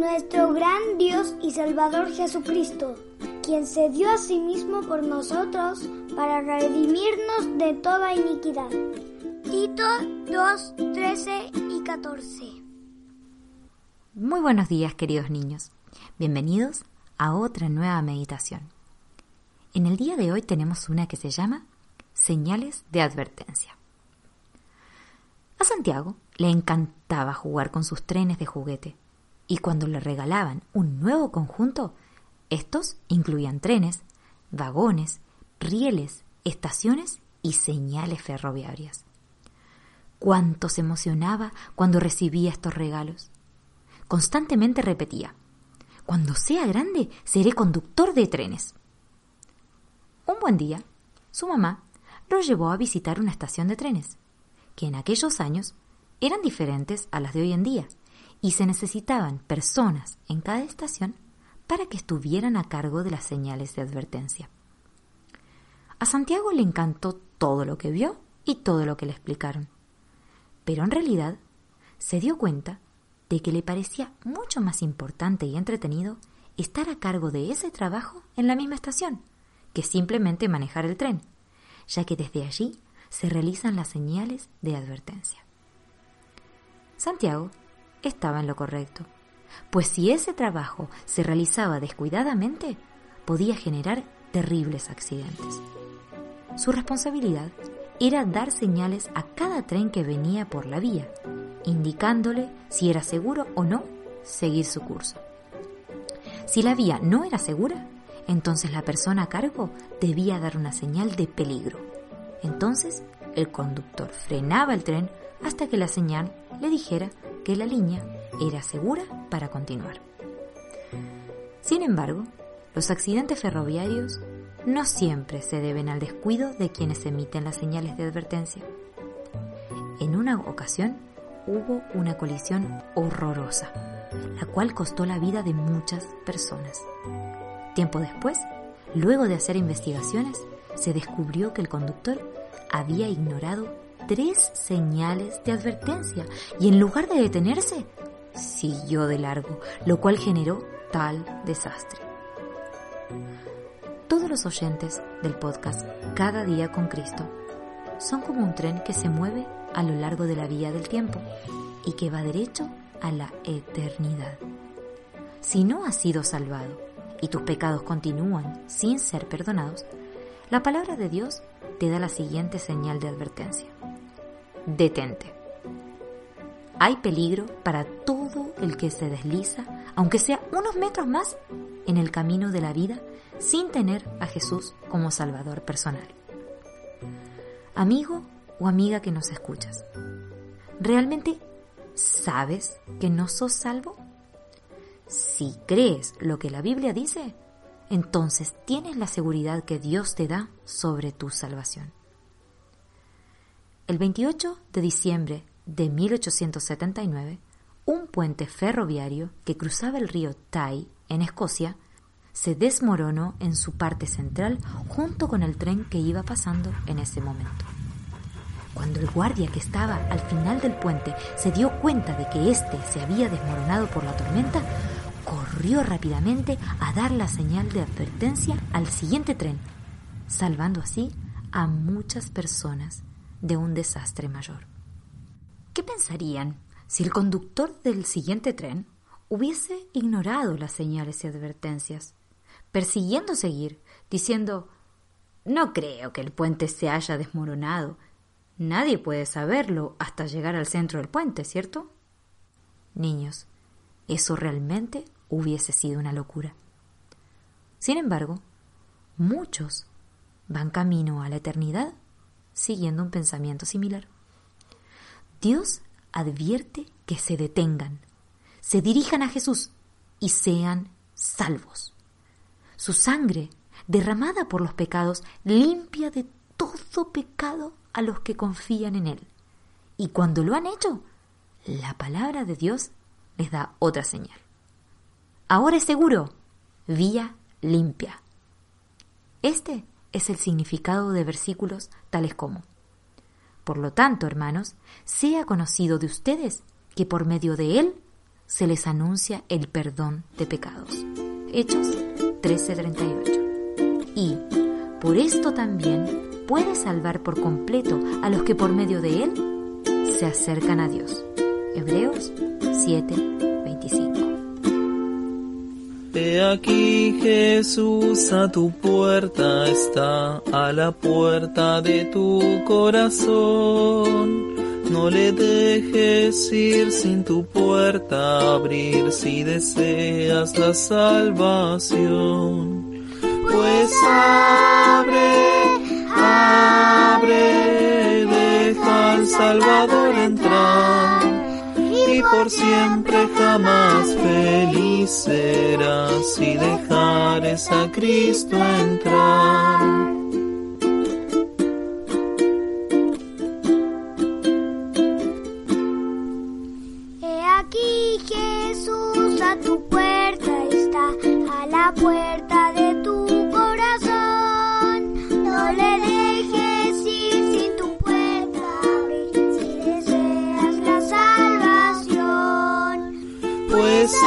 nuestro gran Dios y Salvador Jesucristo, quien se dio a sí mismo por nosotros para redimirnos de toda iniquidad. Tito 2, 13 y 14. Muy buenos días queridos niños. Bienvenidos a otra nueva meditación. En el día de hoy tenemos una que se llama Señales de Advertencia. A Santiago le encantaba jugar con sus trenes de juguete y cuando le regalaban un nuevo conjunto, estos incluían trenes, vagones, rieles, estaciones y señales ferroviarias. Cuánto se emocionaba cuando recibía estos regalos. Constantemente repetía, cuando sea grande seré conductor de trenes. Un buen día, su mamá lo llevó a visitar una estación de trenes, que en aquellos años eran diferentes a las de hoy en día y se necesitaban personas en cada estación para que estuvieran a cargo de las señales de advertencia. A Santiago le encantó todo lo que vio y todo lo que le explicaron, pero en realidad se dio cuenta de que le parecía mucho más importante y entretenido estar a cargo de ese trabajo en la misma estación que simplemente manejar el tren, ya que desde allí se realizan las señales de advertencia. Santiago estaba en lo correcto, pues si ese trabajo se realizaba descuidadamente, podía generar terribles accidentes. Su responsabilidad era dar señales a cada tren que venía por la vía, indicándole si era seguro o no seguir su curso. Si la vía no era segura, entonces la persona a cargo debía dar una señal de peligro. Entonces el conductor frenaba el tren hasta que la señal le dijera que la línea era segura para continuar. Sin embargo, los accidentes ferroviarios no siempre se deben al descuido de quienes emiten las señales de advertencia. En una ocasión hubo una colisión horrorosa, la cual costó la vida de muchas personas. Tiempo después, luego de hacer investigaciones, se descubrió que el conductor había ignorado tres señales de advertencia y en lugar de detenerse, siguió de largo, lo cual generó tal desastre. Todos los oyentes del podcast Cada día con Cristo son como un tren que se mueve a lo largo de la vía del tiempo y que va derecho a la eternidad. Si no has sido salvado y tus pecados continúan sin ser perdonados, la palabra de Dios te da la siguiente señal de advertencia detente. Hay peligro para todo el que se desliza, aunque sea unos metros más, en el camino de la vida sin tener a Jesús como Salvador personal. Amigo o amiga que nos escuchas, ¿realmente sabes que no sos salvo? Si crees lo que la Biblia dice, entonces tienes la seguridad que Dios te da sobre tu salvación. El 28 de diciembre de 1879, un puente ferroviario que cruzaba el río Tai en Escocia se desmoronó en su parte central junto con el tren que iba pasando en ese momento. Cuando el guardia que estaba al final del puente se dio cuenta de que éste se había desmoronado por la tormenta, corrió rápidamente a dar la señal de advertencia al siguiente tren, salvando así a muchas personas de un desastre mayor. ¿Qué pensarían si el conductor del siguiente tren hubiese ignorado las señales y advertencias, persiguiendo seguir, diciendo No creo que el puente se haya desmoronado. Nadie puede saberlo hasta llegar al centro del puente, ¿cierto? Niños, eso realmente hubiese sido una locura. Sin embargo, muchos van camino a la eternidad siguiendo un pensamiento similar. Dios advierte que se detengan, se dirijan a Jesús y sean salvos. Su sangre, derramada por los pecados, limpia de todo pecado a los que confían en Él. Y cuando lo han hecho, la palabra de Dios les da otra señal. Ahora es seguro, vía limpia. Este es el significado de versículos tales como, Por lo tanto, hermanos, sea conocido de ustedes que por medio de Él se les anuncia el perdón de pecados. Hechos 13:38. Y por esto también puede salvar por completo a los que por medio de él se acercan a Dios. Hebreos 7:25. He aquí Jesús a tu puerta está, a la puerta de tu corazón. No le dejes ir sin tu puerta abrir si deseas la salvación. Pues abre, abre, deja al Salvador entrar y por siempre jamás feliz serás si dejares a Cristo entrar. He aquí Jesús a tu puerta está, a la puerta